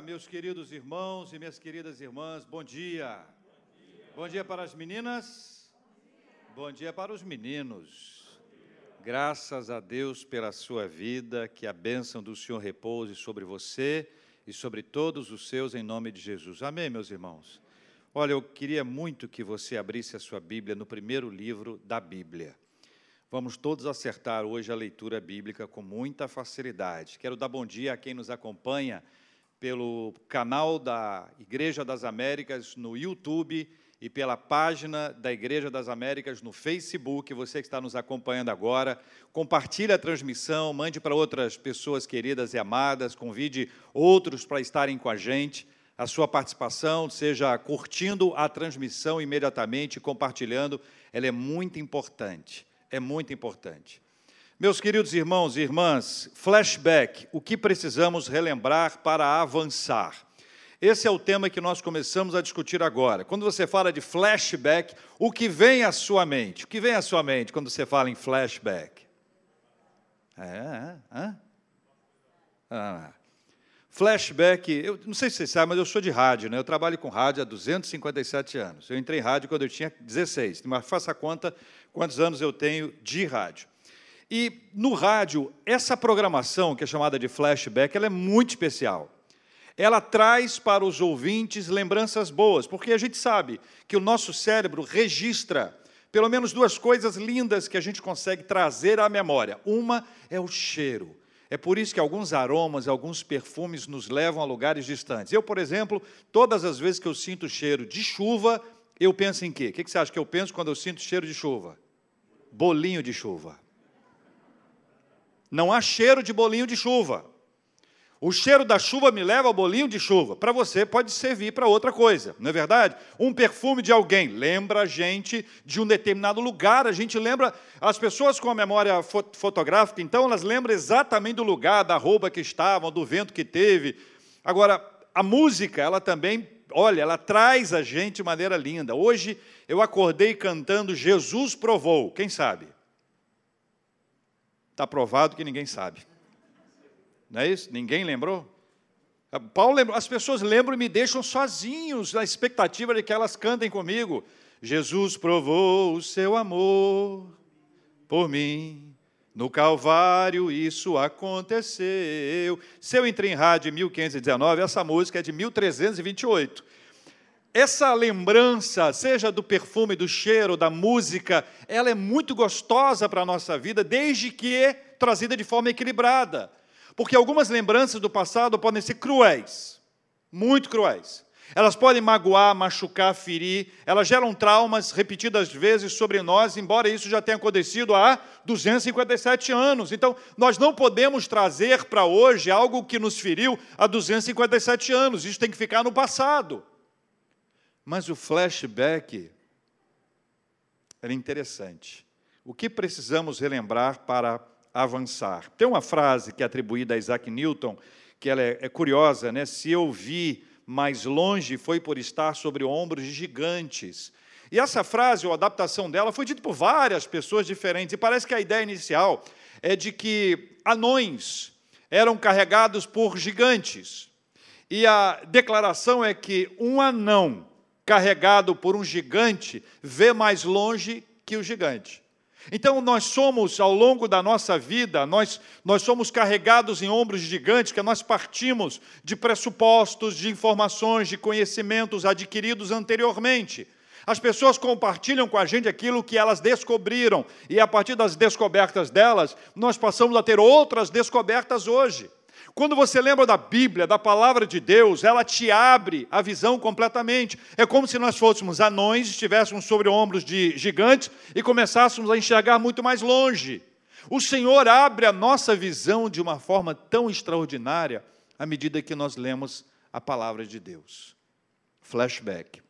meus queridos irmãos e minhas queridas irmãs. Bom dia. Bom dia, Bom dia para as meninas. Bom dia. Bom dia para os meninos. Graças a Deus pela sua vida, que a bênção do Senhor repouse sobre você e sobre todos os seus, em nome de Jesus. Amém, meus irmãos? Olha, eu queria muito que você abrisse a sua Bíblia no primeiro livro da Bíblia. Vamos todos acertar hoje a leitura bíblica com muita facilidade. Quero dar bom dia a quem nos acompanha pelo canal da Igreja das Américas no YouTube e pela página da Igreja das Américas no Facebook. Você que está nos acompanhando agora, compartilhe a transmissão, mande para outras pessoas queridas e amadas, convide outros para estarem com a gente. A sua participação, seja curtindo a transmissão imediatamente, compartilhando, ela é muito importante é muito importante. Meus queridos irmãos e irmãs, flashback, o que precisamos relembrar para avançar? Esse é o tema que nós começamos a discutir agora. Quando você fala de flashback, o que vem à sua mente? O que vem à sua mente quando você fala em flashback? É, é? Ah, flashback, eu não sei se vocês sabem, mas eu sou de rádio, né? Eu trabalho com rádio há 257 anos. Eu entrei em rádio quando eu tinha 16, mas faça conta quantos anos eu tenho de rádio. E no rádio, essa programação, que é chamada de flashback, ela é muito especial. Ela traz para os ouvintes lembranças boas, porque a gente sabe que o nosso cérebro registra pelo menos duas coisas lindas que a gente consegue trazer à memória. Uma é o cheiro. É por isso que alguns aromas, alguns perfumes nos levam a lugares distantes. Eu, por exemplo, todas as vezes que eu sinto cheiro de chuva, eu penso em quê? O que você acha que eu penso quando eu sinto cheiro de chuva? Bolinho de chuva. Não há cheiro de bolinho de chuva. O cheiro da chuva me leva ao bolinho de chuva. Para você pode servir para outra coisa, não é verdade? Um perfume de alguém lembra a gente de um determinado lugar. A gente lembra as pessoas com a memória fotográfica, então elas lembram exatamente do lugar, da roupa que estavam, do vento que teve. Agora, a música, ela também olha, ela traz a gente de maneira linda. Hoje eu acordei cantando Jesus provou, quem sabe? Está provado que ninguém sabe. Não é isso? Ninguém lembrou? Paulo lembrou, as pessoas lembram e me deixam sozinhos na expectativa de que elas cantem comigo. Jesus provou o seu amor por mim. No Calvário isso aconteceu. Se eu entrei em rádio em 1519, essa música é de 1328. Essa lembrança, seja do perfume, do cheiro, da música, ela é muito gostosa para a nossa vida, desde que é trazida de forma equilibrada. Porque algumas lembranças do passado podem ser cruéis, muito cruéis. Elas podem magoar, machucar, ferir, elas geram traumas repetidas vezes sobre nós, embora isso já tenha acontecido há 257 anos. Então, nós não podemos trazer para hoje algo que nos feriu há 257 anos, isso tem que ficar no passado. Mas o flashback era interessante. O que precisamos relembrar para avançar? Tem uma frase que é atribuída a Isaac Newton, que ela é, é curiosa, né? Se eu vi mais longe foi por estar sobre ombros de gigantes. E essa frase, ou adaptação dela, foi dita por várias pessoas diferentes. E parece que a ideia inicial é de que anões eram carregados por gigantes. E a declaração é que um anão carregado por um gigante vê mais longe que o gigante. Então, nós somos, ao longo da nossa vida, nós, nós somos carregados em ombros gigantes, que nós partimos de pressupostos, de informações, de conhecimentos adquiridos anteriormente. As pessoas compartilham com a gente aquilo que elas descobriram, e a partir das descobertas delas, nós passamos a ter outras descobertas hoje. Quando você lembra da Bíblia, da palavra de Deus, ela te abre a visão completamente. É como se nós fôssemos anões, estivéssemos sobre ombros de gigantes e começássemos a enxergar muito mais longe. O Senhor abre a nossa visão de uma forma tão extraordinária à medida que nós lemos a palavra de Deus. Flashback.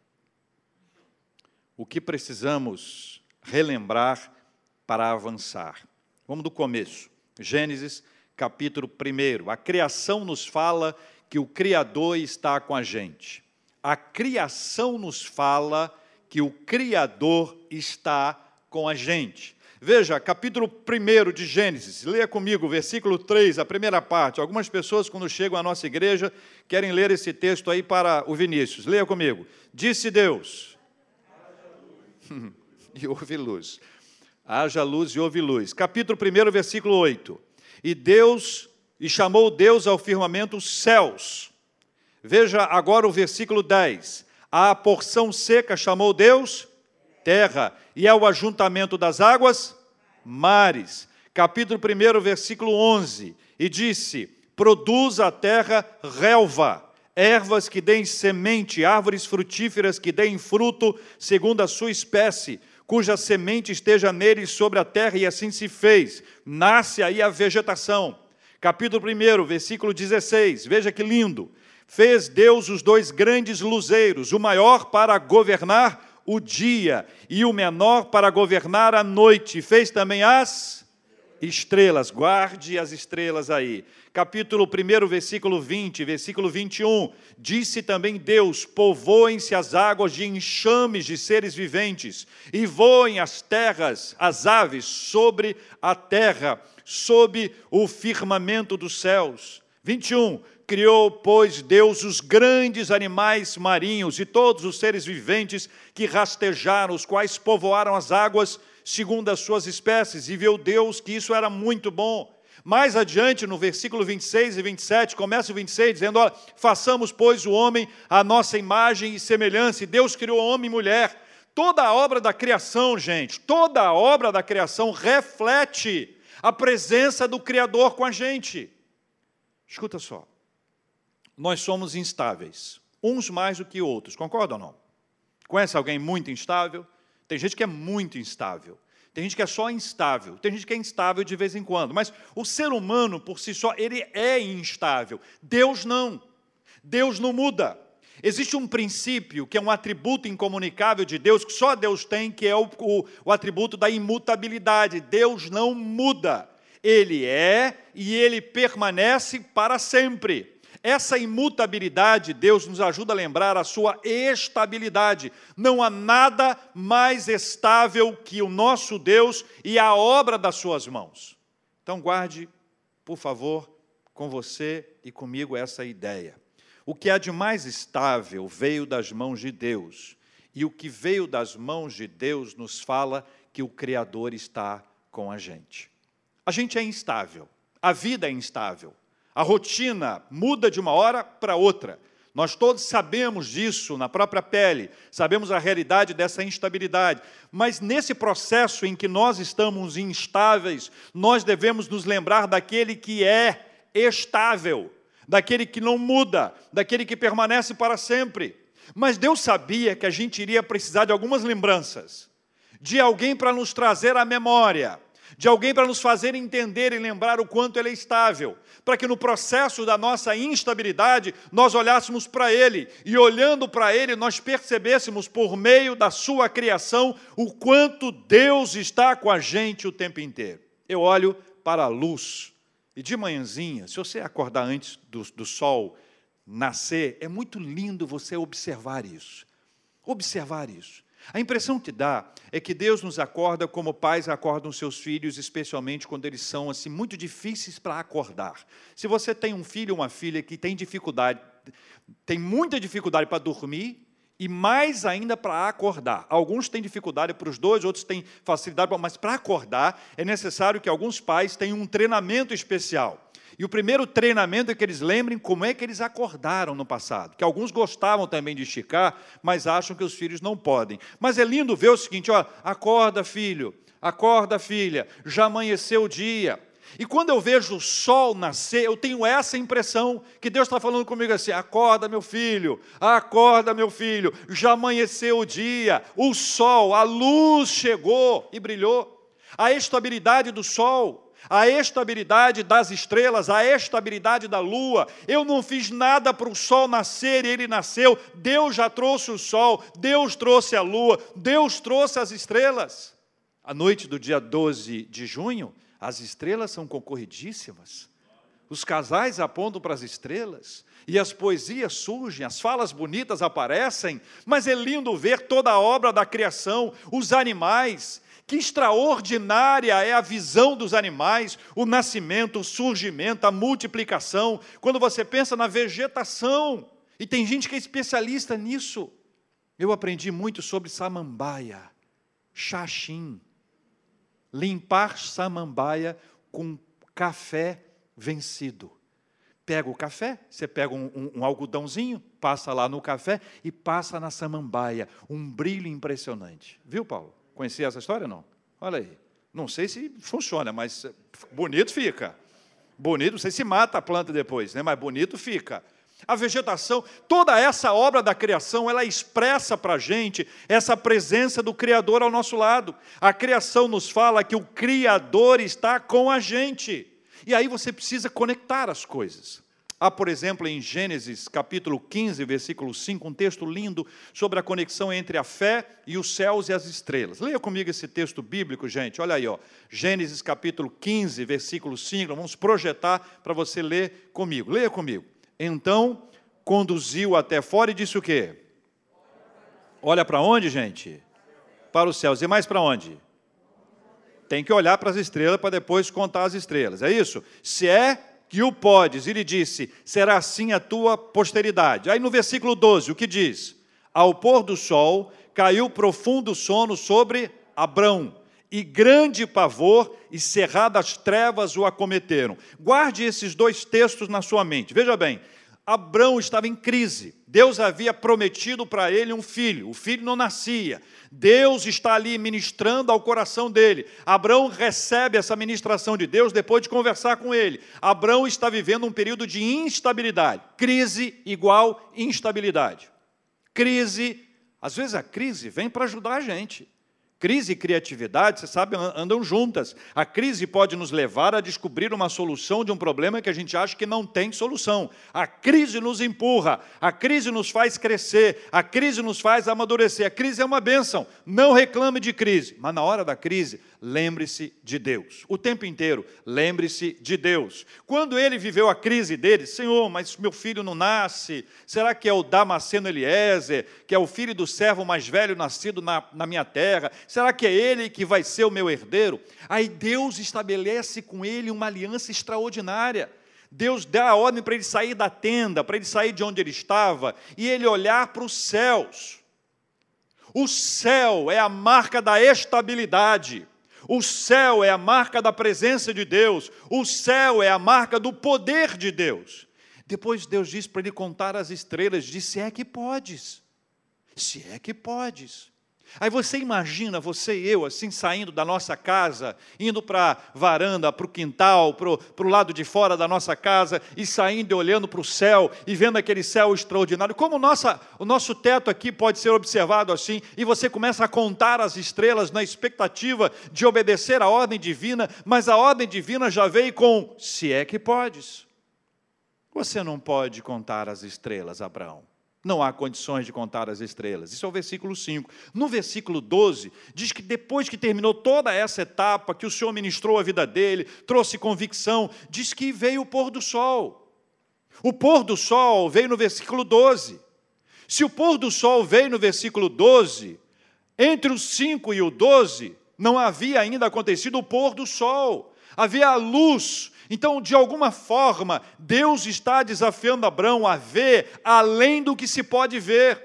O que precisamos relembrar para avançar? Vamos do começo. Gênesis capítulo 1. A criação nos fala que o Criador está com a gente. A criação nos fala que o Criador está com a gente. Veja, capítulo 1 de Gênesis, leia comigo, versículo 3, a primeira parte. Algumas pessoas, quando chegam à nossa igreja, querem ler esse texto aí para o Vinícius. Leia comigo. Disse Deus. e houve luz. Haja luz e houve luz. Capítulo 1, versículo 8. E Deus, e chamou Deus ao firmamento os céus. Veja agora o versículo 10. A porção seca chamou Deus terra, e ao ajuntamento das águas, mares. Capítulo 1, versículo 11. E disse: Produz a terra relva, ervas que deem semente, árvores frutíferas que deem fruto, segundo a sua espécie, cuja semente esteja nele sobre a terra, e assim se fez. Nasce aí a vegetação. Capítulo 1, versículo 16. Veja que lindo. Fez Deus os dois grandes luzeiros, o maior para governar o dia e o menor para governar a noite. Fez também as estrelas. Guarde as estrelas aí. Capítulo 1, versículo 20, versículo 21. Disse também Deus: Povoem-se as águas de enxames de seres viventes, e voem as terras, as aves, sobre a terra, sob o firmamento dos céus. 21. Criou, pois, Deus os grandes animais marinhos e todos os seres viventes que rastejaram, os quais povoaram as águas segundo as suas espécies, e viu Deus que isso era muito bom. Mais adiante, no versículo 26 e 27, começa o 26 dizendo: Olha, façamos, pois, o homem a nossa imagem e semelhança, e Deus criou homem e mulher. Toda a obra da criação, gente, toda a obra da criação reflete a presença do Criador com a gente. Escuta só nós somos instáveis, uns mais do que outros, concorda ou não? Conhece alguém muito instável? Tem gente que é muito instável. Tem gente que é só instável, tem gente que é instável de vez em quando, mas o ser humano por si só, ele é instável. Deus não. Deus não muda. Existe um princípio que é um atributo incomunicável de Deus, que só Deus tem, que é o, o, o atributo da imutabilidade. Deus não muda. Ele é e ele permanece para sempre. Essa imutabilidade, Deus nos ajuda a lembrar a sua estabilidade. Não há nada mais estável que o nosso Deus e a obra das suas mãos. Então, guarde, por favor, com você e comigo essa ideia. O que há de mais estável veio das mãos de Deus, e o que veio das mãos de Deus nos fala que o Criador está com a gente. A gente é instável, a vida é instável. A rotina muda de uma hora para outra. Nós todos sabemos disso na própria pele, sabemos a realidade dessa instabilidade. Mas nesse processo em que nós estamos instáveis, nós devemos nos lembrar daquele que é estável, daquele que não muda, daquele que permanece para sempre. Mas Deus sabia que a gente iria precisar de algumas lembranças, de alguém para nos trazer à memória de alguém para nos fazer entender e lembrar o quanto ele é estável, para que no processo da nossa instabilidade nós olhássemos para ele e olhando para ele nós percebêssemos por meio da sua criação o quanto Deus está com a gente o tempo inteiro. Eu olho para a luz e de manhãzinha, se você acordar antes do, do sol nascer, é muito lindo você observar isso. Observar isso. A impressão que dá é que Deus nos acorda como pais acordam seus filhos, especialmente quando eles são assim muito difíceis para acordar. Se você tem um filho ou uma filha que tem dificuldade, tem muita dificuldade para dormir e mais ainda para acordar. Alguns têm dificuldade para os dois, outros têm facilidade, mas para acordar é necessário que alguns pais tenham um treinamento especial. E o primeiro treinamento é que eles lembrem como é que eles acordaram no passado. Que alguns gostavam também de esticar, mas acham que os filhos não podem. Mas é lindo ver o seguinte: ó, acorda, filho, acorda, filha, já amanheceu o dia. E quando eu vejo o sol nascer, eu tenho essa impressão que Deus está falando comigo assim: acorda, meu filho, acorda, meu filho, já amanheceu o dia, o sol, a luz chegou e brilhou. A estabilidade do sol, a estabilidade das estrelas, a estabilidade da lua. Eu não fiz nada para o sol nascer e ele nasceu. Deus já trouxe o sol, Deus trouxe a lua, Deus trouxe as estrelas. A noite do dia 12 de junho, as estrelas são concorridíssimas. Os casais apontam para as estrelas e as poesias surgem, as falas bonitas aparecem, mas é lindo ver toda a obra da criação, os animais, Que extraordinária é a visão dos animais, o nascimento, o surgimento, a multiplicação. Quando você pensa na vegetação, e tem gente que é especialista nisso. Eu aprendi muito sobre samambaia, xaxim, limpar samambaia com café vencido. Pega o café, você pega um, um, um, algodãozinho, passa lá no café e passa na samambaia. Um brilho impressionante. Viu, Paulo? Conhecia essa história não? Olha aí. Não sei se funciona, mas bonito fica. Bonito, não sei se mata a planta depois, né? mas bonito fica. A vegetação, toda essa obra da criação, ela expressa para a gente essa presença do Criador ao nosso lado. A criação nos fala que o Criador está com a gente. E aí você precisa conectar as coisas. Há, por exemplo, em Gênesis capítulo 15, versículo 5, um texto lindo sobre a conexão entre a fé e os céus e as estrelas. Leia comigo esse texto bíblico, gente. Olha aí, ó. Gênesis capítulo 15, versículo 5. Vamos projetar para você ler comigo. Leia comigo. Então conduziu até fora e disse o quê? Olha para onde, gente? Para os céus. E mais para onde? Tem que olhar para as estrelas para depois contar as estrelas. É isso? Se é que o podes, ele disse: será assim a tua posteridade. Aí no versículo 12, o que diz? Ao pôr do sol, caiu profundo sono sobre Abrão, e grande pavor e cerradas trevas o acometeram. Guarde esses dois textos na sua mente. Veja bem, Abrão estava em crise. Deus havia prometido para ele um filho, o filho não nascia. Deus está ali ministrando ao coração dele. Abrão recebe essa ministração de Deus depois de conversar com ele. Abrão está vivendo um período de instabilidade. Crise igual instabilidade. Crise, às vezes a crise vem para ajudar a gente. Crise e criatividade, você sabe, andam juntas. A crise pode nos levar a descobrir uma solução de um problema que a gente acha que não tem solução. A crise nos empurra, a crise nos faz crescer, a crise nos faz amadurecer. A crise é uma bênção. Não reclame de crise, mas na hora da crise, lembre-se de Deus. O tempo inteiro, lembre-se de Deus. Quando ele viveu a crise dele, Senhor, mas meu filho não nasce, será que é o Damasceno Eliezer, que é o filho do servo mais velho nascido na, na minha terra? Será que é ele que vai ser o meu herdeiro? Aí Deus estabelece com ele uma aliança extraordinária. Deus dá a ordem para ele sair da tenda, para ele sair de onde ele estava e ele olhar para os céus. O céu é a marca da estabilidade. O céu é a marca da presença de Deus, o céu é a marca do poder de Deus. Depois Deus diz para ele contar as estrelas, disse: é que podes, se é que podes. Aí você imagina, você e eu, assim, saindo da nossa casa, indo para a varanda, para o quintal, para o lado de fora da nossa casa, e saindo e olhando para o céu, e vendo aquele céu extraordinário. Como nossa, o nosso teto aqui pode ser observado assim, e você começa a contar as estrelas na expectativa de obedecer à ordem divina, mas a ordem divina já veio com: se é que podes. Você não pode contar as estrelas, Abraão. Não há condições de contar as estrelas. Isso é o versículo 5. No versículo 12, diz que depois que terminou toda essa etapa, que o Senhor ministrou a vida dele, trouxe convicção, diz que veio o pôr do sol. O pôr do sol veio no versículo 12. Se o pôr do sol veio no versículo 12, entre o 5 e o 12, não havia ainda acontecido o pôr do sol. Havia a luz então, de alguma forma, Deus está desafiando Abraão a ver além do que se pode ver.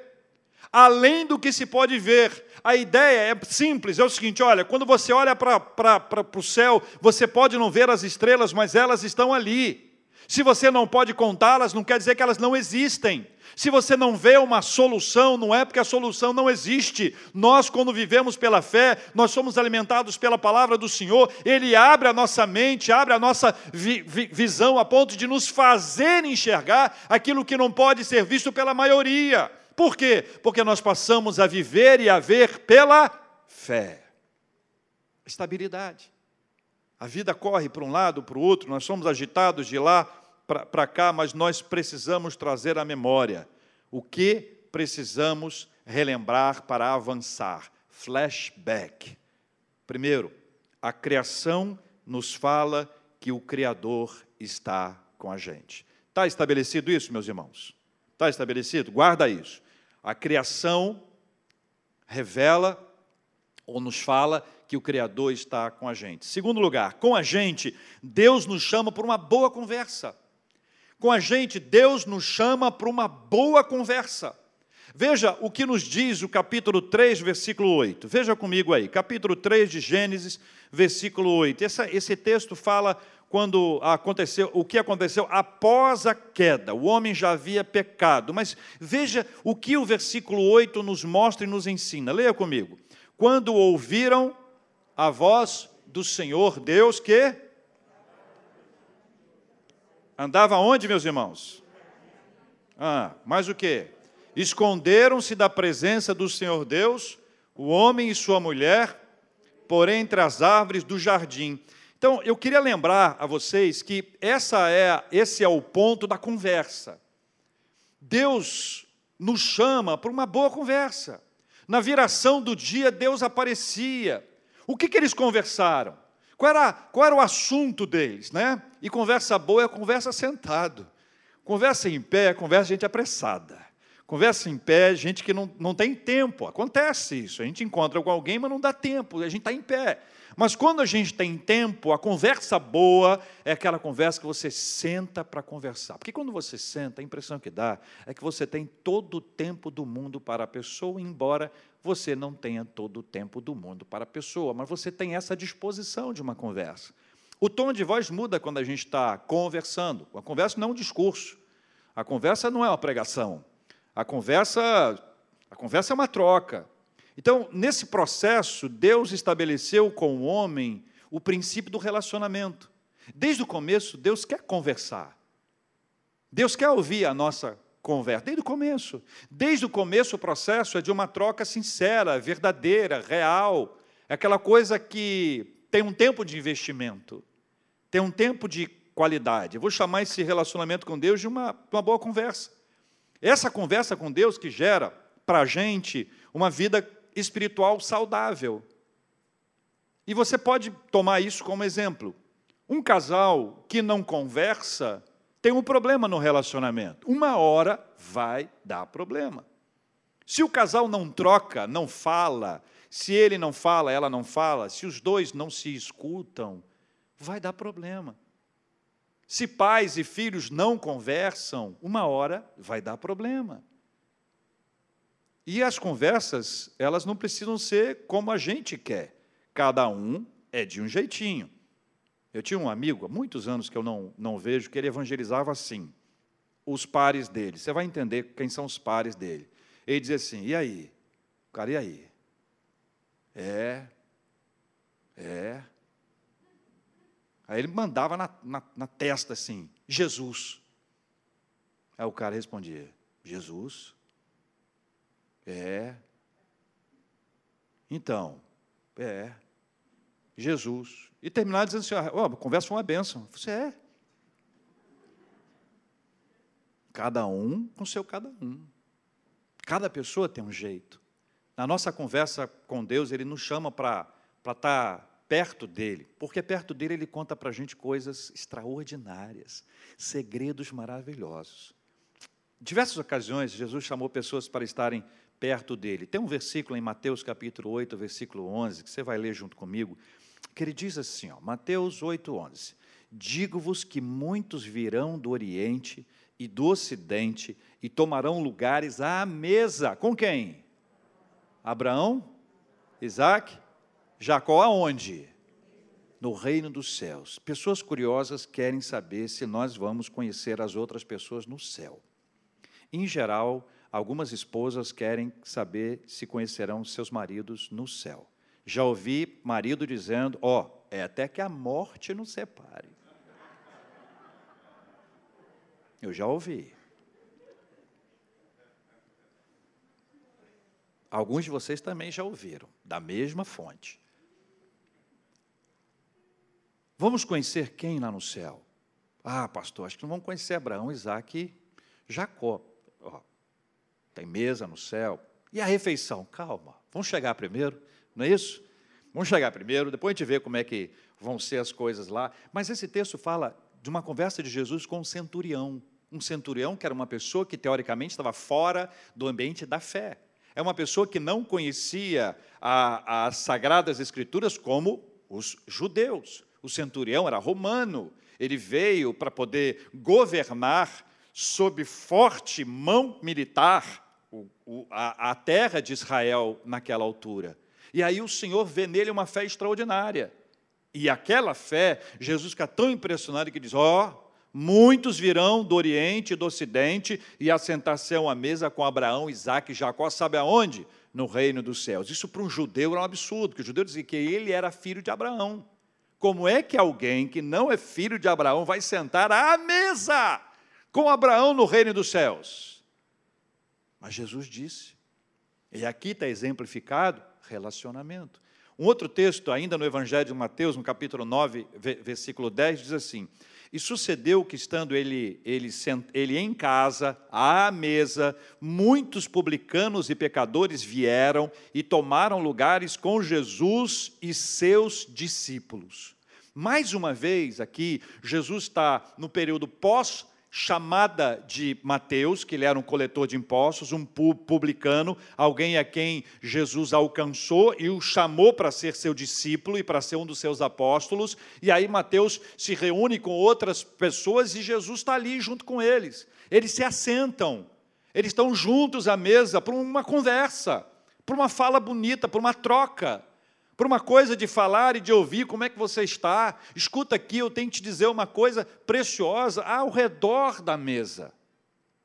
Além do que se pode ver. A ideia é simples: é o seguinte, olha, quando você olha para o céu, você pode não ver as estrelas, mas elas estão ali. Se você não pode contá-las, não quer dizer que elas não existem. Se você não vê uma solução, não é porque a solução não existe. Nós, quando vivemos pela fé, nós somos alimentados pela palavra do Senhor, Ele abre a nossa mente, abre a nossa vi vi visão a ponto de nos fazer enxergar aquilo que não pode ser visto pela maioria. Por quê? Porque nós passamos a viver e a ver pela fé. Estabilidade. A vida corre para um lado, para o outro, nós somos agitados de lá para cá, mas nós precisamos trazer à memória o que precisamos relembrar para avançar. Flashback. Primeiro, a criação nos fala que o Criador está com a gente. Está estabelecido isso, meus irmãos? Está estabelecido? Guarda isso. A criação revela ou nos fala que o Criador está com a gente. Segundo lugar, com a gente, Deus nos chama para uma boa conversa. Com a gente, Deus nos chama para uma boa conversa. Veja o que nos diz o capítulo 3, versículo 8. Veja comigo aí, capítulo 3 de Gênesis, versículo 8. Essa, esse texto fala quando aconteceu, o que aconteceu após a queda. O homem já havia pecado. Mas veja o que o versículo 8 nos mostra e nos ensina. Leia comigo quando ouviram a voz do Senhor Deus que andava onde, meus irmãos? Ah, mais o que? Esconderam-se da presença do Senhor Deus, o homem e sua mulher, por entre as árvores do jardim. Então, eu queria lembrar a vocês que essa é, esse é o ponto da conversa. Deus nos chama para uma boa conversa. Na viração do dia, Deus aparecia. O que, que eles conversaram? Qual era, qual era o assunto deles? Né? E conversa boa é conversa sentado. Conversa em pé é conversa gente apressada. Conversa em pé, gente que não, não tem tempo. Acontece isso. A gente encontra com alguém, mas não dá tempo. A gente está em pé. Mas quando a gente tem tempo, a conversa boa é aquela conversa que você senta para conversar. Porque quando você senta, a impressão que dá é que você tem todo o tempo do mundo para a pessoa, embora você não tenha todo o tempo do mundo para a pessoa, mas você tem essa disposição de uma conversa. O tom de voz muda quando a gente está conversando. A conversa não é um discurso. A conversa não é uma pregação. A conversa, a conversa é uma troca. Então, nesse processo, Deus estabeleceu com o homem o princípio do relacionamento. Desde o começo, Deus quer conversar. Deus quer ouvir a nossa conversa, desde o começo. Desde o começo, o processo é de uma troca sincera, verdadeira, real. É aquela coisa que tem um tempo de investimento, tem um tempo de qualidade. Eu vou chamar esse relacionamento com Deus de uma, uma boa conversa. Essa conversa com Deus que gera para a gente uma vida espiritual saudável. E você pode tomar isso como exemplo. Um casal que não conversa tem um problema no relacionamento. Uma hora vai dar problema. Se o casal não troca, não fala, se ele não fala, ela não fala, se os dois não se escutam, vai dar problema. Se pais e filhos não conversam, uma hora vai dar problema. E as conversas, elas não precisam ser como a gente quer. Cada um é de um jeitinho. Eu tinha um amigo, há muitos anos que eu não, não vejo, que ele evangelizava assim, os pares dele. Você vai entender quem são os pares dele. Ele dizia assim: e aí? Cara, e aí? É. É. Aí ele mandava na, na, na testa assim: Jesus. Aí o cara respondia: Jesus. É. Então, é. Jesus. E terminar dizendo assim: a conversa uma bênção. Você é. Cada um com seu cada um. Cada pessoa tem um jeito. Na nossa conversa com Deus, Ele nos chama para estar tá perto dele, porque perto dele Ele conta para a gente coisas extraordinárias, segredos maravilhosos. Diversas ocasiões, Jesus chamou pessoas para estarem perto dele. Tem um versículo em Mateus capítulo 8, versículo 11, que você vai ler junto comigo, que ele diz assim, ó, Mateus 8, 11, Digo-vos que muitos virão do Oriente e do Ocidente e tomarão lugares à mesa. Com quem? Abraão, Isaac, Jacó aonde? No reino dos céus. Pessoas curiosas querem saber se nós vamos conhecer as outras pessoas no céu. Em geral, Algumas esposas querem saber se conhecerão seus maridos no céu. Já ouvi marido dizendo: Ó, oh, é até que a morte nos separe. Eu já ouvi. Alguns de vocês também já ouviram, da mesma fonte. Vamos conhecer quem lá no céu? Ah, pastor, acho que não vamos conhecer Abraão, Isaac e Jacó. Oh, tem mesa no céu. E a refeição? Calma, vamos chegar primeiro, não é isso? Vamos chegar primeiro, depois a gente vê como é que vão ser as coisas lá. Mas esse texto fala de uma conversa de Jesus com um centurião. Um centurião que era uma pessoa que teoricamente estava fora do ambiente da fé. é uma pessoa que não conhecia as Sagradas Escrituras como os judeus. O centurião era romano, ele veio para poder governar sob forte mão militar o, a, a terra de Israel naquela altura. E aí o Senhor vê nele uma fé extraordinária. E aquela fé, Jesus fica tão impressionado que diz: Ó, oh, muitos virão do Oriente e do Ocidente e assentar-se à mesa com Abraão, Isaac e Jacó, sabe aonde? No reino dos céus. Isso para um judeu era um absurdo, porque o judeu dizia que ele era filho de Abraão. Como é que alguém que não é filho de Abraão vai sentar à mesa com Abraão no reino dos céus? Mas Jesus disse, e aqui está exemplificado relacionamento. Um outro texto, ainda no Evangelho de Mateus, no capítulo 9, versículo 10, diz assim: E sucedeu que, estando ele, ele, ele em casa, à mesa, muitos publicanos e pecadores vieram e tomaram lugares com Jesus e seus discípulos. Mais uma vez, aqui, Jesus está no período pós chamada de Mateus, que ele era um coletor de impostos, um publicano, alguém a quem Jesus alcançou e o chamou para ser seu discípulo e para ser um dos seus apóstolos. E aí Mateus se reúne com outras pessoas e Jesus está ali junto com eles. Eles se assentam, eles estão juntos à mesa para uma conversa, para uma fala bonita, para uma troca por uma coisa de falar e de ouvir como é que você está. Escuta aqui, eu tenho que te dizer uma coisa preciosa ao redor da mesa.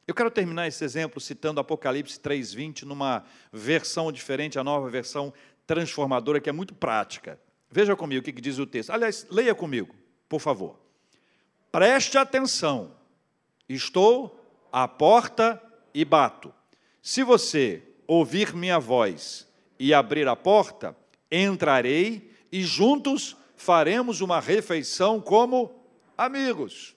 Eu quero terminar esse exemplo citando Apocalipse 3:20 numa versão diferente, a nova versão transformadora que é muito prática. Veja comigo o que diz o texto. Aliás, leia comigo, por favor. Preste atenção. Estou à porta e bato. Se você ouvir minha voz e abrir a porta, entrarei e juntos faremos uma refeição como amigos.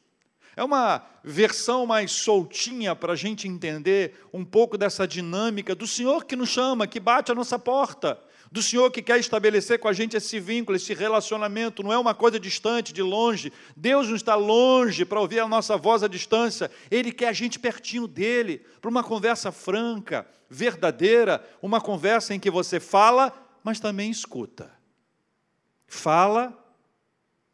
É uma versão mais soltinha para a gente entender um pouco dessa dinâmica do Senhor que nos chama, que bate a nossa porta, do Senhor que quer estabelecer com a gente esse vínculo, esse relacionamento, não é uma coisa distante, de longe. Deus não está longe para ouvir a nossa voz à distância, Ele quer a gente pertinho dele, para uma conversa franca, verdadeira, uma conversa em que você fala mas também escuta. Fala,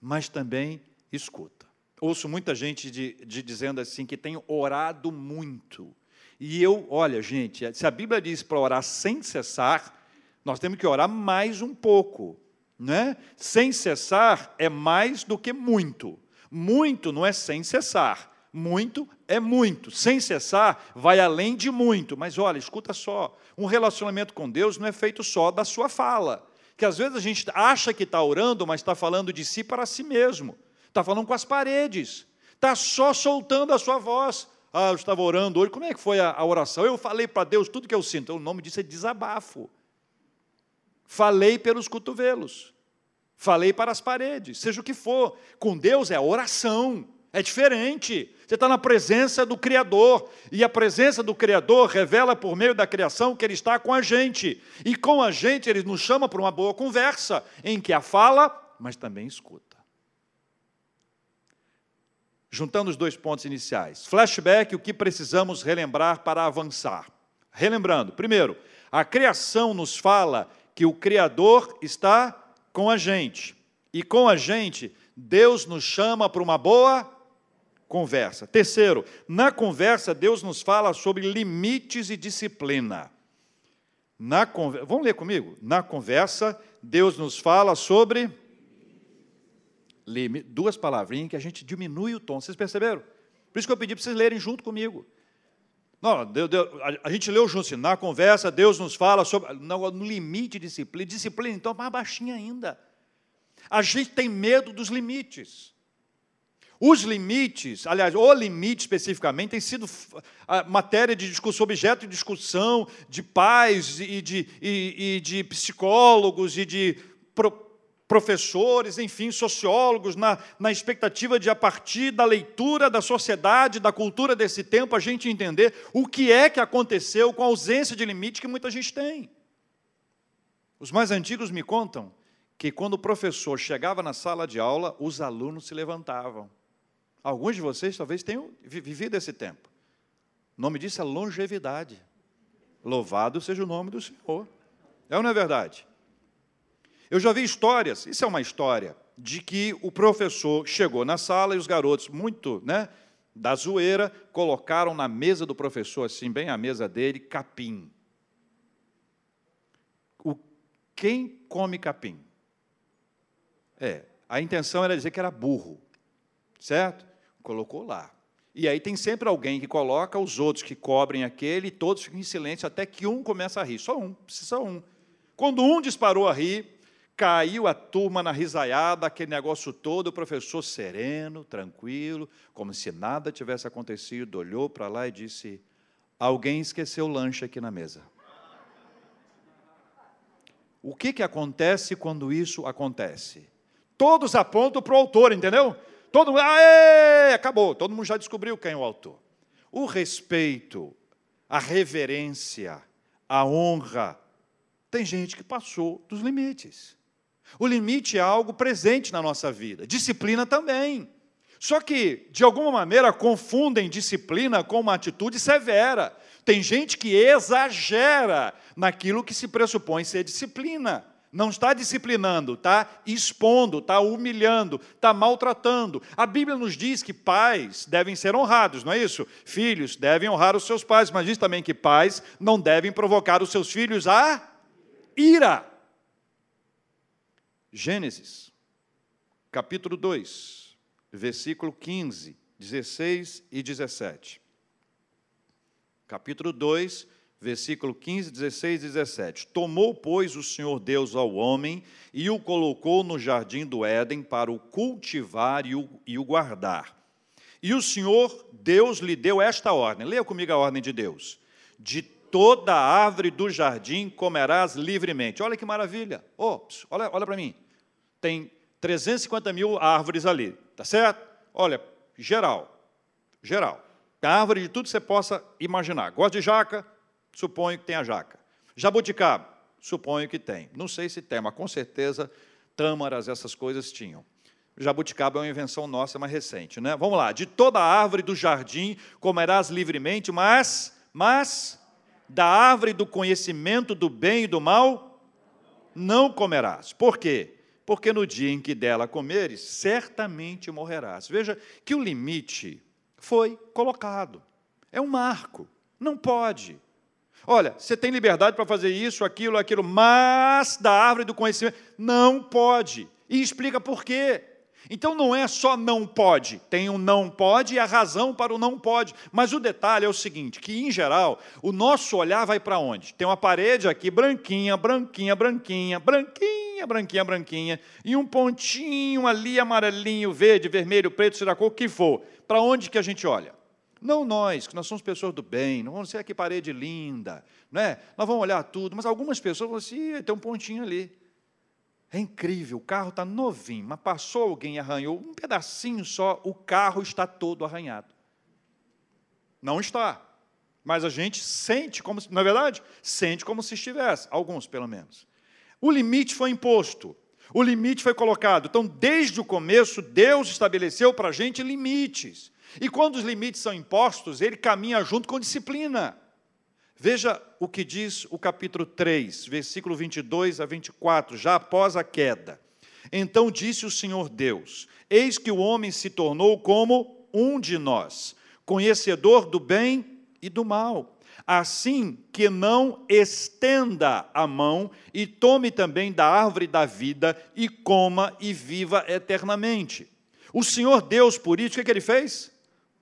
mas também escuta. Ouço muita gente de, de dizendo assim que tem orado muito. E eu, olha, gente, se a Bíblia diz para orar sem cessar, nós temos que orar mais um pouco. Né? Sem cessar é mais do que muito. Muito não é sem cessar. Muito é muito. Sem cessar, vai além de muito. Mas olha, escuta só: um relacionamento com Deus não é feito só da sua fala. Que às vezes a gente acha que está orando, mas está falando de si para si mesmo. Está falando com as paredes. Está só soltando a sua voz. Ah, eu estava orando hoje. Como é que foi a, a oração? Eu falei para Deus tudo que eu sinto. O nome disso é desabafo. Falei pelos cotovelos. Falei para as paredes. Seja o que for. Com Deus é oração. É diferente. Você está na presença do Criador. E a presença do Criador revela por meio da criação que Ele está com a gente. E com a gente Ele nos chama para uma boa conversa, em que a fala, mas também escuta. Juntando os dois pontos iniciais. Flashback, o que precisamos relembrar para avançar. Relembrando, primeiro, a criação nos fala que o Criador está com a gente. E com a gente, Deus nos chama para uma boa conversa. Terceiro, na conversa, Deus nos fala sobre limites e disciplina. Na conversa, vamos ler comigo? Na conversa, Deus nos fala sobre duas palavrinhas que a gente diminui o tom. Vocês perceberam? Por isso que eu pedi para vocês lerem junto comigo. Não, Deus, Deus, a gente leu junto, assim, na conversa Deus nos fala sobre no, no limite disciplina. Disciplina, então, mais baixinha ainda. A gente tem medo dos limites. Os limites, aliás, o limite especificamente, tem sido matéria de discussão, objeto de discussão de pais e de, e, e de psicólogos e de pro, professores, enfim, sociólogos, na, na expectativa de, a partir da leitura da sociedade, da cultura desse tempo, a gente entender o que é que aconteceu com a ausência de limite que muita gente tem. Os mais antigos me contam que quando o professor chegava na sala de aula, os alunos se levantavam. Alguns de vocês talvez tenham vivido esse tempo. O nome disso é longevidade. Louvado seja o nome do Senhor. É ou não é verdade? Eu já vi histórias, isso é uma história, de que o professor chegou na sala e os garotos, muito né, da zoeira, colocaram na mesa do professor, assim, bem a mesa dele, capim. O, quem come capim? É, a intenção era dizer que era burro, certo? Colocou lá. E aí tem sempre alguém que coloca, os outros que cobrem aquele, e todos ficam em silêncio até que um começa a rir. Só um, precisa um. Quando um disparou a rir, caiu a turma na risaiada, aquele negócio todo, o professor sereno, tranquilo, como se nada tivesse acontecido, olhou para lá e disse: Alguém esqueceu o lanche aqui na mesa. O que, que acontece quando isso acontece? Todos apontam para o autor, entendeu? Todo mundo, aê, acabou, todo mundo já descobriu quem é o autor. O respeito, a reverência, a honra, tem gente que passou dos limites. O limite é algo presente na nossa vida, disciplina também. Só que, de alguma maneira, confundem disciplina com uma atitude severa. Tem gente que exagera naquilo que se pressupõe ser disciplina. Não está disciplinando, está expondo, está humilhando, está maltratando. A Bíblia nos diz que pais devem ser honrados, não é isso? Filhos devem honrar os seus pais, mas diz também que pais não devem provocar os seus filhos a ira. Gênesis, capítulo 2, versículo 15, 16 e 17. Capítulo 2, versículo 15, 16 e 17. Tomou, pois, o Senhor Deus ao homem e o colocou no jardim do Éden para o cultivar e o, e o guardar. E o Senhor Deus lhe deu esta ordem. Leia comigo a ordem de Deus. De toda árvore do jardim comerás livremente. Olha que maravilha. Oh, olha, olha para mim. Tem 350 mil árvores ali, tá certo? Olha, geral, geral. Tem árvore de tudo que você possa imaginar. Gosta de jaca? Suponho que tenha jaca. Jabuticaba? Suponho que tem. Não sei se tem, mas com certeza tâmaras, essas coisas tinham. Jabuticaba é uma invenção nossa mais recente, né? Vamos lá. De toda árvore do jardim comerás livremente, mas, mas da árvore do conhecimento do bem e do mal não comerás. Por quê? Porque no dia em que dela comeres, certamente morrerás. Veja que o limite foi colocado. É um marco. Não pode. Olha, você tem liberdade para fazer isso, aquilo, aquilo, mas da árvore do conhecimento não pode. E explica por quê. Então não é só não pode, tem um não pode e a razão para o não pode. Mas o detalhe é o seguinte, que em geral, o nosso olhar vai para onde? Tem uma parede aqui branquinha, branquinha, branquinha, branquinha, branquinha, branquinha, e um pontinho ali amarelinho, verde, vermelho, preto, seja cor que for. Para onde que a gente olha? Não nós, que nós somos pessoas do bem, não vamos ser que parede linda, não é? Nós vamos olhar tudo, mas algumas pessoas vão assim, tem um pontinho ali. É incrível, o carro está novinho, mas passou alguém e arranhou um pedacinho só, o carro está todo arranhado. Não está. Mas a gente sente como, na é verdade, sente como se estivesse, alguns pelo menos. O limite foi imposto, o limite foi colocado. Então, desde o começo, Deus estabeleceu para a gente limites. E quando os limites são impostos, ele caminha junto com disciplina. Veja o que diz o capítulo 3, versículo 22 a 24, já após a queda. Então disse o Senhor Deus: Eis que o homem se tornou como um de nós, conhecedor do bem e do mal. Assim que não estenda a mão e tome também da árvore da vida e coma e viva eternamente. O Senhor Deus, por isso, o que, é que ele fez?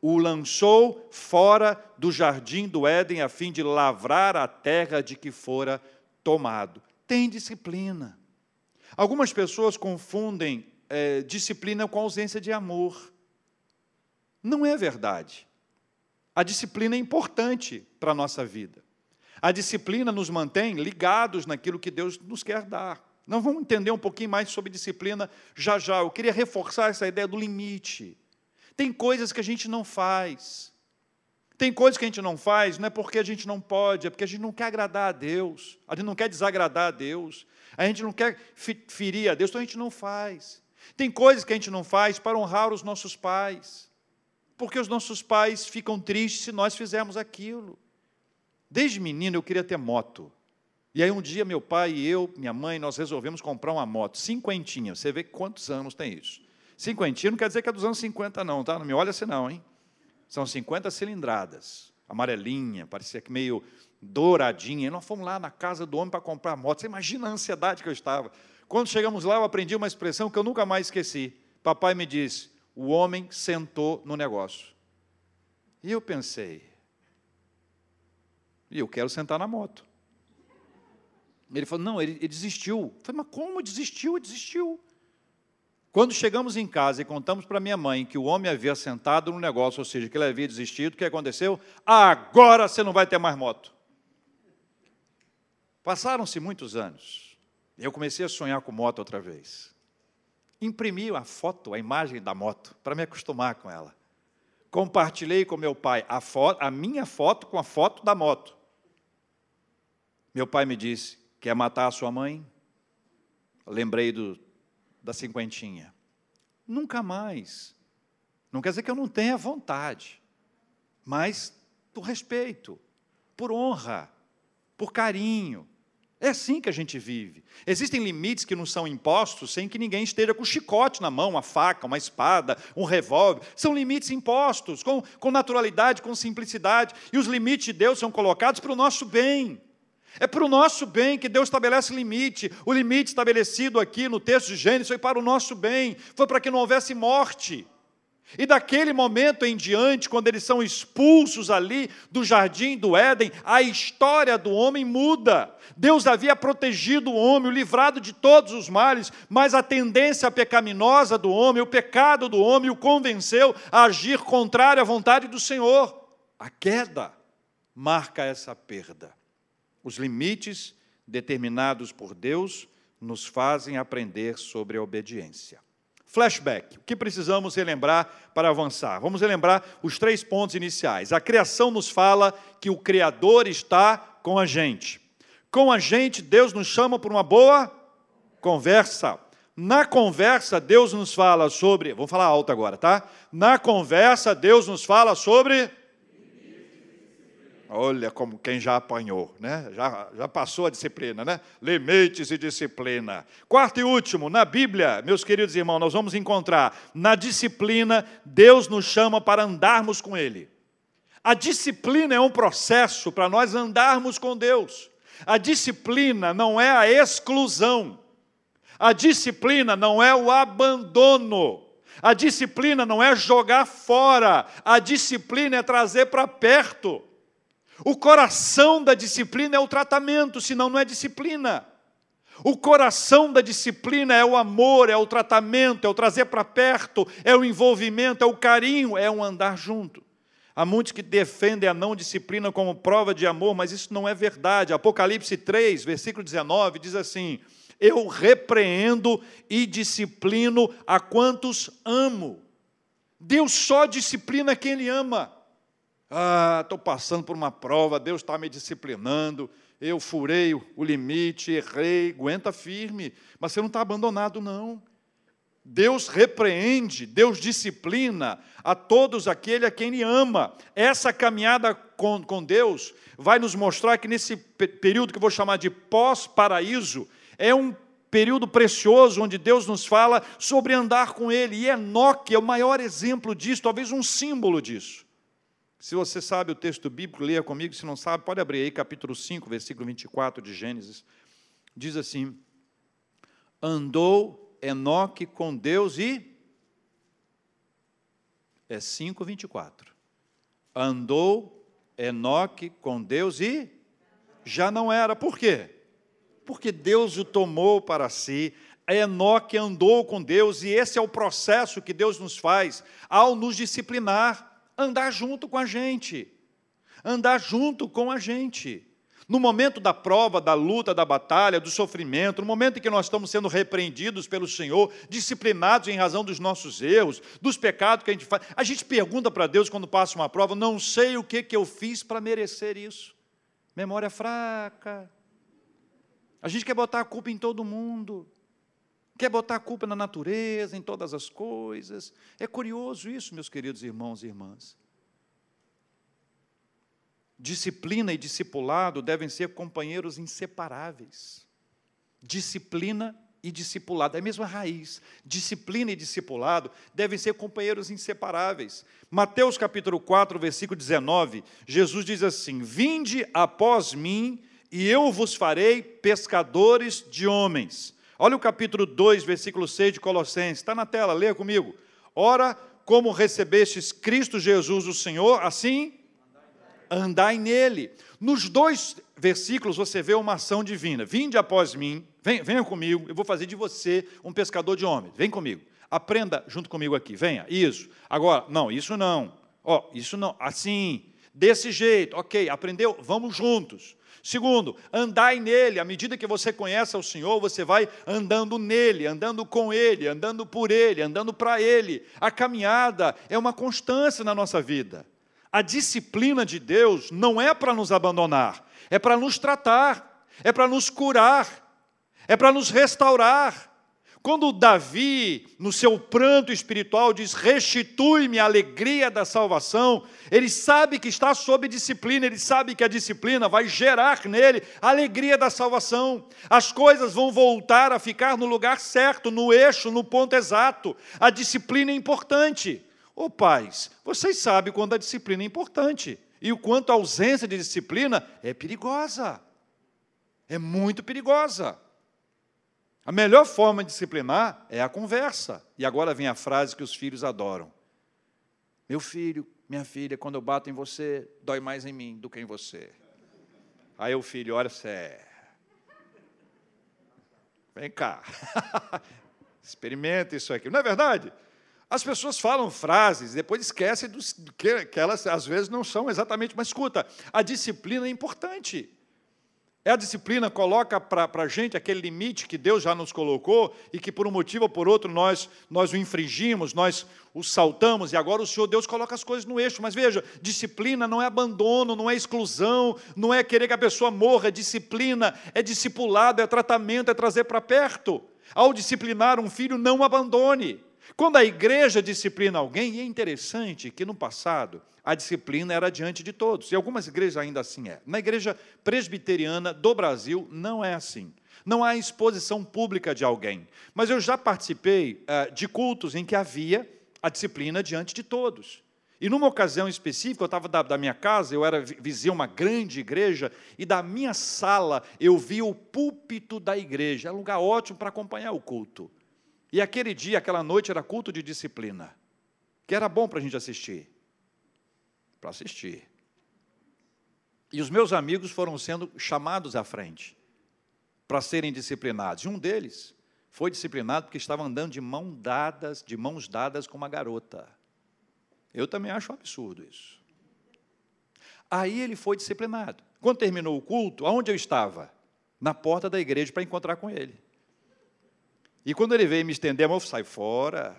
O lançou fora do jardim do Éden a fim de lavrar a terra de que fora tomado. Tem disciplina. Algumas pessoas confundem é, disciplina com ausência de amor. Não é verdade. A disciplina é importante para a nossa vida. A disciplina nos mantém ligados naquilo que Deus nos quer dar. Nós vamos entender um pouquinho mais sobre disciplina já já. Eu queria reforçar essa ideia do limite. Tem coisas que a gente não faz. Tem coisas que a gente não faz, não é porque a gente não pode, é porque a gente não quer agradar a Deus, a gente não quer desagradar a Deus, a gente não quer ferir a Deus, então a gente não faz. Tem coisas que a gente não faz para honrar os nossos pais, porque os nossos pais ficam tristes se nós fizermos aquilo. Desde menino eu queria ter moto. E aí um dia meu pai e eu, minha mãe, nós resolvemos comprar uma moto, cinquentinha. Você vê quantos anos tem isso. Cinquentinha não quer dizer que é dos anos 50 não, tá? Não me olha assim não, hein? São 50 cilindradas, amarelinha, parecia que meio douradinha. E nós fomos lá na casa do homem para comprar a moto. Você imagina a ansiedade que eu estava. Quando chegamos lá, eu aprendi uma expressão que eu nunca mais esqueci. Papai me disse: o homem sentou no negócio. E eu pensei, e eu quero sentar na moto. Ele falou, não, ele, ele desistiu. Eu falei, mas como desistiu? Ele desistiu. Quando chegamos em casa e contamos para minha mãe que o homem havia sentado no negócio, ou seja, que ele havia desistido, o que aconteceu? Agora você não vai ter mais moto. Passaram-se muitos anos. Eu comecei a sonhar com moto outra vez. Imprimi a foto, a imagem da moto, para me acostumar com ela. Compartilhei com meu pai a, a minha foto com a foto da moto. Meu pai me disse: Quer matar a sua mãe? Lembrei do, da cinquentinha. Nunca mais. Não quer dizer que eu não tenha vontade, mas por respeito, por honra, por carinho. É assim que a gente vive. Existem limites que não são impostos sem que ninguém esteja com chicote na mão, uma faca, uma espada, um revólver. São limites impostos, com, com naturalidade, com simplicidade. E os limites de Deus são colocados para o nosso bem. É para o nosso bem que Deus estabelece limite. O limite estabelecido aqui no texto de Gênesis foi para o nosso bem, foi para que não houvesse morte. E daquele momento em diante, quando eles são expulsos ali do jardim do Éden, a história do homem muda. Deus havia protegido o homem, o livrado de todos os males, mas a tendência pecaminosa do homem, o pecado do homem, o convenceu a agir contrário à vontade do Senhor. A queda marca essa perda. Os limites determinados por Deus nos fazem aprender sobre a obediência. Flashback. O que precisamos relembrar para avançar? Vamos relembrar os três pontos iniciais. A criação nos fala que o Criador está com a gente. Com a gente, Deus nos chama por uma boa conversa. Na conversa, Deus nos fala sobre. Vamos falar alto agora, tá? Na conversa, Deus nos fala sobre Olha como quem já apanhou, né? já, já passou a disciplina, né? Limites e disciplina. Quarto e último, na Bíblia, meus queridos irmãos, nós vamos encontrar na disciplina, Deus nos chama para andarmos com Ele. A disciplina é um processo para nós andarmos com Deus. A disciplina não é a exclusão. A disciplina não é o abandono. A disciplina não é jogar fora. A disciplina é trazer para perto. O coração da disciplina é o tratamento, senão não é disciplina. O coração da disciplina é o amor, é o tratamento, é o trazer para perto, é o envolvimento, é o carinho, é o andar junto. Há muitos que defendem a não disciplina como prova de amor, mas isso não é verdade. Apocalipse 3, versículo 19, diz assim: Eu repreendo e disciplino a quantos amo. Deus só disciplina quem Ele ama. Ah, estou passando por uma prova, Deus está me disciplinando, eu furei o limite, errei, aguenta firme, mas você não está abandonado, não. Deus repreende, Deus disciplina a todos aquele a quem Ele ama. Essa caminhada com, com Deus vai nos mostrar que nesse período que eu vou chamar de pós-paraíso, é um período precioso onde Deus nos fala sobre andar com Ele. E Enoque é o maior exemplo disso, talvez um símbolo disso. Se você sabe o texto bíblico, leia comigo. Se não sabe, pode abrir aí, capítulo 5, versículo 24 de Gênesis. Diz assim: Andou Enoque com Deus e. É 5, 24. Andou Enoque com Deus e. Já não era. Por quê? Porque Deus o tomou para si. Enoque andou com Deus, e esse é o processo que Deus nos faz ao nos disciplinar andar junto com a gente. Andar junto com a gente. No momento da prova, da luta, da batalha, do sofrimento, no momento em que nós estamos sendo repreendidos pelo Senhor, disciplinados em razão dos nossos erros, dos pecados que a gente faz, a gente pergunta para Deus quando passa uma prova: não sei o que, que eu fiz para merecer isso. Memória fraca. A gente quer botar a culpa em todo mundo. Quer botar a culpa na natureza, em todas as coisas. É curioso isso, meus queridos irmãos e irmãs. Disciplina e discipulado devem ser companheiros inseparáveis. Disciplina e discipulado, é a mesma raiz. Disciplina e discipulado devem ser companheiros inseparáveis. Mateus capítulo 4, versículo 19, Jesus diz assim: Vinde após mim, e eu vos farei pescadores de homens. Olha o capítulo 2, versículo 6 de Colossenses, está na tela, leia comigo. Ora, como recebestes Cristo Jesus, o Senhor, assim andai nele. Nos dois versículos você vê uma ação divina. Vinde após mim, vem, venha comigo, eu vou fazer de você um pescador de homens. Vem comigo. Aprenda junto comigo aqui. Venha. Isso. Agora, não, isso não. Ó, oh, isso não. Assim, desse jeito. OK, aprendeu? Vamos juntos. Segundo, andai nele. À medida que você conhece o Senhor, você vai andando nele, andando com ele, andando por ele, andando para ele. A caminhada é uma constância na nossa vida. A disciplina de Deus não é para nos abandonar, é para nos tratar, é para nos curar, é para nos restaurar. Quando Davi, no seu pranto espiritual, diz: Restitui-me a alegria da salvação, ele sabe que está sob disciplina, ele sabe que a disciplina vai gerar nele a alegria da salvação. As coisas vão voltar a ficar no lugar certo, no eixo, no ponto exato. A disciplina é importante. Ô oh, pais, vocês sabem quando a disciplina é importante e o quanto a ausência de disciplina é perigosa. É muito perigosa. A melhor forma de disciplinar é a conversa. E agora vem a frase que os filhos adoram: Meu filho, minha filha, quando eu bato em você, dói mais em mim do que em você. Aí o filho, olha, você. Vem cá. Experimenta isso aqui. Não é verdade? As pessoas falam frases, depois esquecem dos, que, que elas às vezes não são exatamente, mas escuta, a disciplina é importante. É a disciplina coloca para a gente aquele limite que Deus já nos colocou e que por um motivo ou por outro nós, nós o infringimos, nós o saltamos e agora o Senhor Deus coloca as coisas no eixo. Mas veja, disciplina não é abandono, não é exclusão, não é querer que a pessoa morra. Disciplina é discipulado, é tratamento, é trazer para perto. Ao disciplinar um filho, não abandone. Quando a igreja disciplina alguém, e é interessante que no passado a disciplina era diante de todos, e algumas igrejas ainda assim é. Na igreja presbiteriana do Brasil não é assim. Não há exposição pública de alguém. Mas eu já participei uh, de cultos em que havia a disciplina diante de todos. E numa ocasião específica, eu estava da, da, minha casa, eu era vizia uma grande igreja, e da minha sala eu vi o púlpito da igreja. É um lugar ótimo para acompanhar o culto. E aquele dia, aquela noite, era culto de disciplina, que era bom para a gente assistir. Para assistir. E os meus amigos foram sendo chamados à frente para serem disciplinados. E um deles foi disciplinado porque estava andando de mão dadas, de mãos dadas com uma garota. Eu também acho um absurdo isso. Aí ele foi disciplinado. Quando terminou o culto, aonde eu estava? Na porta da igreja para encontrar com ele. E quando ele veio me estender a mão, sai fora.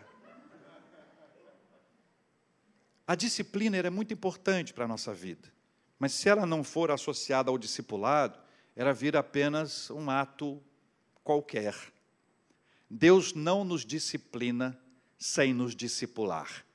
A disciplina é muito importante para a nossa vida, mas se ela não for associada ao discipulado, ela vira apenas um ato qualquer. Deus não nos disciplina sem nos discipular.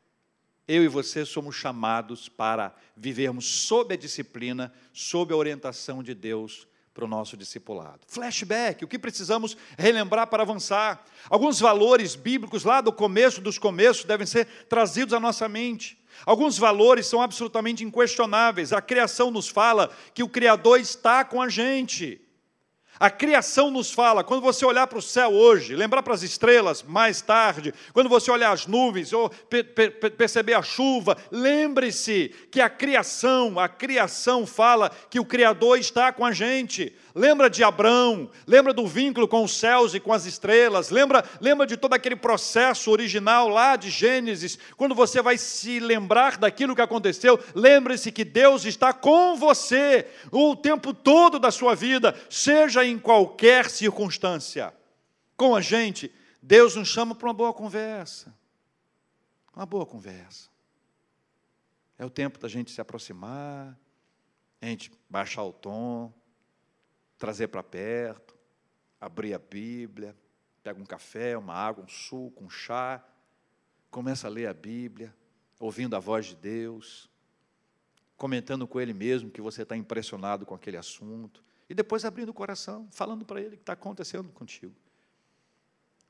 Eu e você somos chamados para vivermos sob a disciplina, sob a orientação de Deus para o nosso discipulado. Flashback, o que precisamos relembrar para avançar. Alguns valores bíblicos lá do começo dos começos devem ser trazidos à nossa mente. Alguns valores são absolutamente inquestionáveis. A criação nos fala que o Criador está com a gente. A criação nos fala, quando você olhar para o céu hoje, lembrar para as estrelas mais tarde, quando você olhar as nuvens ou perceber a chuva, lembre-se que a criação, a criação fala que o Criador está com a gente. Lembra de Abraão, lembra do vínculo com os céus e com as estrelas, lembra, lembra de todo aquele processo original lá de Gênesis. Quando você vai se lembrar daquilo que aconteceu, lembre-se que Deus está com você o tempo todo da sua vida, seja em qualquer circunstância. Com a gente, Deus nos chama para uma boa conversa. Uma boa conversa. É o tempo da gente se aproximar, a gente baixar o tom, trazer para perto, abrir a Bíblia, pega um café, uma água, um suco, um chá, começa a ler a Bíblia, ouvindo a voz de Deus. comentando com ele mesmo que você está impressionado com aquele assunto, e depois abrindo o coração, falando para ele o que está acontecendo contigo.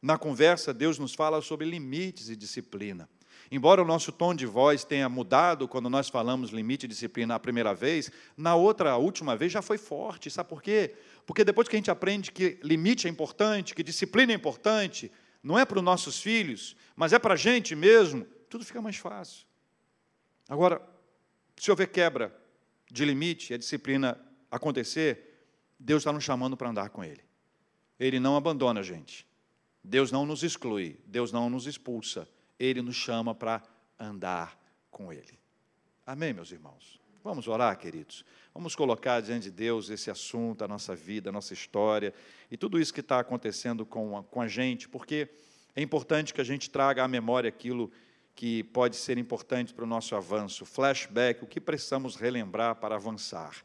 Na conversa, Deus nos fala sobre limites e disciplina. Embora o nosso tom de voz tenha mudado quando nós falamos limite e disciplina a primeira vez, na outra, a última vez, já foi forte. Sabe por quê? Porque depois que a gente aprende que limite é importante, que disciplina é importante, não é para os nossos filhos, mas é para a gente mesmo, tudo fica mais fácil. Agora, se houver quebra de limite e a disciplina acontecer, Deus está nos chamando para andar com Ele. Ele não abandona a gente. Deus não nos exclui. Deus não nos expulsa. Ele nos chama para andar com Ele. Amém, meus irmãos? Vamos orar, queridos. Vamos colocar diante de Deus esse assunto, a nossa vida, a nossa história e tudo isso que está acontecendo com a, com a gente, porque é importante que a gente traga à memória aquilo que pode ser importante para o nosso avanço, flashback, o que precisamos relembrar para avançar.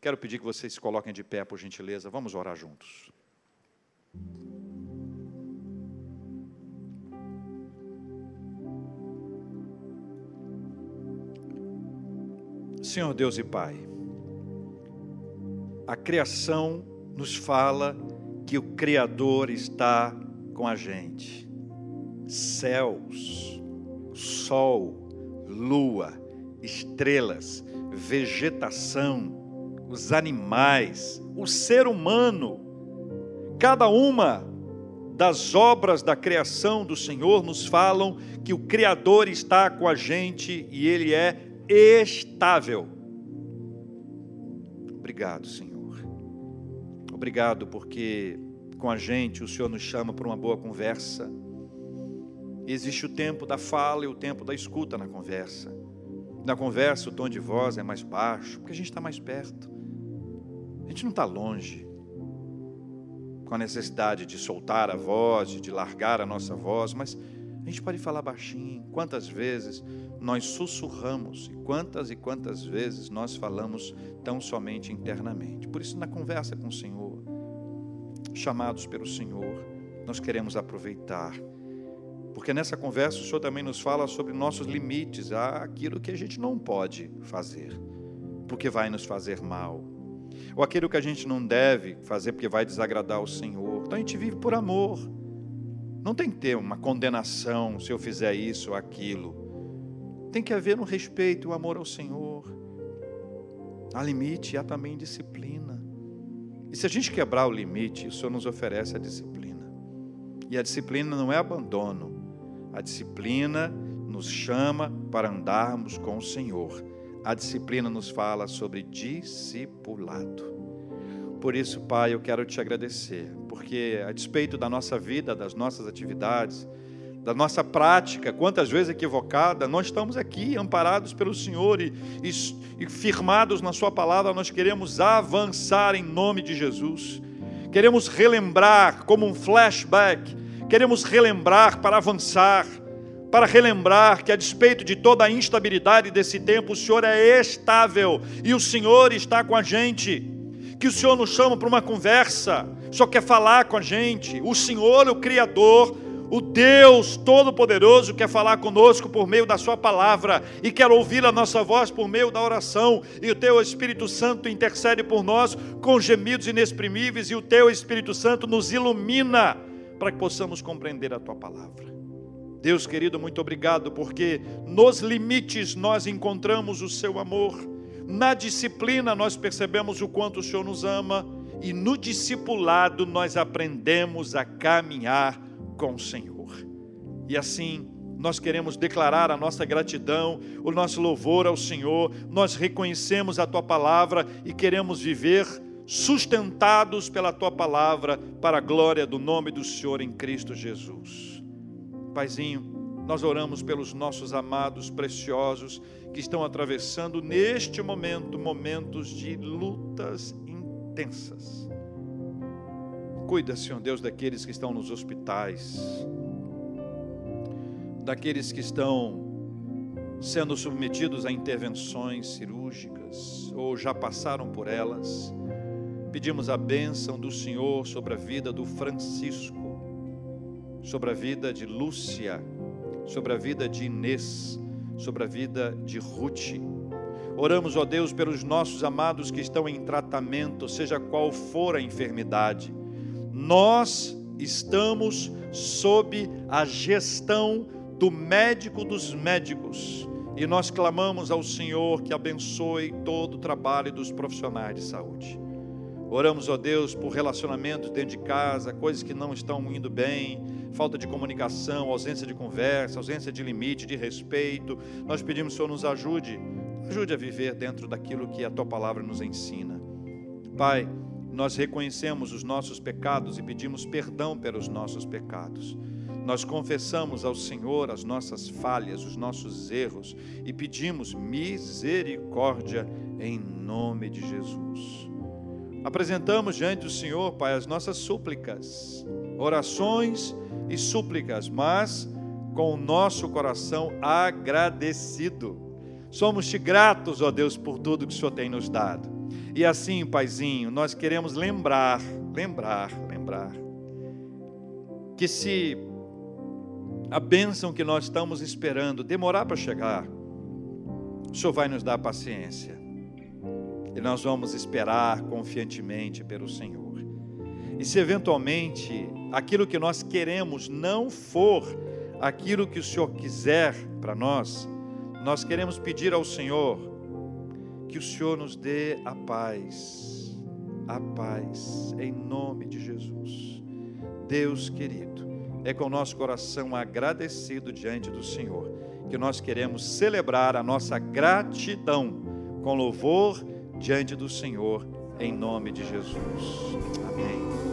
Quero pedir que vocês se coloquem de pé, por gentileza. Vamos orar juntos. Senhor Deus e Pai, a criação nos fala que o Criador está com a gente. Céus, sol, lua, estrelas, vegetação, os animais, o ser humano, cada uma das obras da criação do Senhor nos falam que o Criador está com a gente e Ele é estável. Obrigado, Senhor. Obrigado porque com a gente o Senhor nos chama para uma boa conversa. Existe o tempo da fala e o tempo da escuta na conversa. Na conversa, o tom de voz é mais baixo, porque a gente está mais perto. A gente não está longe, com a necessidade de soltar a voz, de largar a nossa voz, mas a gente pode falar baixinho. Quantas vezes nós sussurramos e quantas e quantas vezes nós falamos tão somente internamente. Por isso, na conversa com o Senhor, chamados pelo Senhor, nós queremos aproveitar. Porque nessa conversa o Senhor também nos fala sobre nossos limites, aquilo que a gente não pode fazer, porque vai nos fazer mal, ou aquilo que a gente não deve fazer porque vai desagradar o Senhor. Então a gente vive por amor. Não tem que ter uma condenação se eu fizer isso ou aquilo. Tem que haver um respeito, o um amor ao Senhor. Há limite há também disciplina. E se a gente quebrar o limite, o Senhor nos oferece a disciplina. E a disciplina não é abandono. A disciplina nos chama para andarmos com o Senhor. A disciplina nos fala sobre discipulado. Por isso, Pai, eu quero te agradecer, porque a despeito da nossa vida, das nossas atividades, da nossa prática, quantas vezes equivocada, nós estamos aqui amparados pelo Senhor e, e, e firmados na Sua palavra, nós queremos avançar em nome de Jesus, queremos relembrar como um flashback, queremos relembrar para avançar, para relembrar que, a despeito de toda a instabilidade desse tempo, o Senhor é estável e o Senhor está com a gente que o Senhor nos chama para uma conversa, só quer falar com a gente. O Senhor, o Criador, o Deus Todo-Poderoso quer falar conosco por meio da Sua palavra e quer ouvir a nossa voz por meio da oração. E o Teu Espírito Santo intercede por nós com gemidos inexprimíveis, e o Teu Espírito Santo nos ilumina para que possamos compreender a Tua palavra. Deus querido, muito obrigado, porque nos limites nós encontramos o Seu amor na disciplina, nós percebemos o quanto o Senhor nos ama, e no discipulado, nós aprendemos a caminhar com o Senhor. E assim, nós queremos declarar a nossa gratidão, o nosso louvor ao Senhor, nós reconhecemos a tua palavra e queremos viver sustentados pela tua palavra para a glória do nome do Senhor em Cristo Jesus. Paizinho, nós oramos pelos nossos amados preciosos que estão atravessando neste momento momentos de lutas intensas. Cuida, Senhor Deus, daqueles que estão nos hospitais, daqueles que estão sendo submetidos a intervenções cirúrgicas ou já passaram por elas. Pedimos a bênção do Senhor sobre a vida do Francisco, sobre a vida de Lúcia, sobre a vida de Inês, sobre a vida de Ruth. Oramos, ó Deus, pelos nossos amados que estão em tratamento, seja qual for a enfermidade. Nós estamos sob a gestão do médico dos médicos e nós clamamos ao Senhor que abençoe todo o trabalho dos profissionais de saúde. Oramos, ó Deus, por relacionamentos dentro de casa, coisas que não estão indo bem, falta de comunicação, ausência de conversa, ausência de limite, de respeito. Nós pedimos, Senhor, nos ajude, ajude a viver dentro daquilo que a tua palavra nos ensina. Pai, nós reconhecemos os nossos pecados e pedimos perdão pelos nossos pecados. Nós confessamos ao Senhor as nossas falhas, os nossos erros e pedimos misericórdia em nome de Jesus. Apresentamos diante do Senhor, Pai, as nossas súplicas, orações e súplicas, mas com o nosso coração agradecido. Somos-te gratos, ó Deus, por tudo que o Senhor tem nos dado. E assim, Paizinho, nós queremos lembrar, lembrar, lembrar, que se a bênção que nós estamos esperando demorar para chegar, o Senhor vai nos dar paciência e nós vamos esperar confiantemente pelo Senhor. E se eventualmente aquilo que nós queremos não for aquilo que o Senhor quiser para nós, nós queremos pedir ao Senhor que o Senhor nos dê a paz, a paz, em nome de Jesus. Deus querido, é com o nosso coração agradecido diante do Senhor que nós queremos celebrar a nossa gratidão com louvor diante do Senhor, em nome de Jesus. Amém.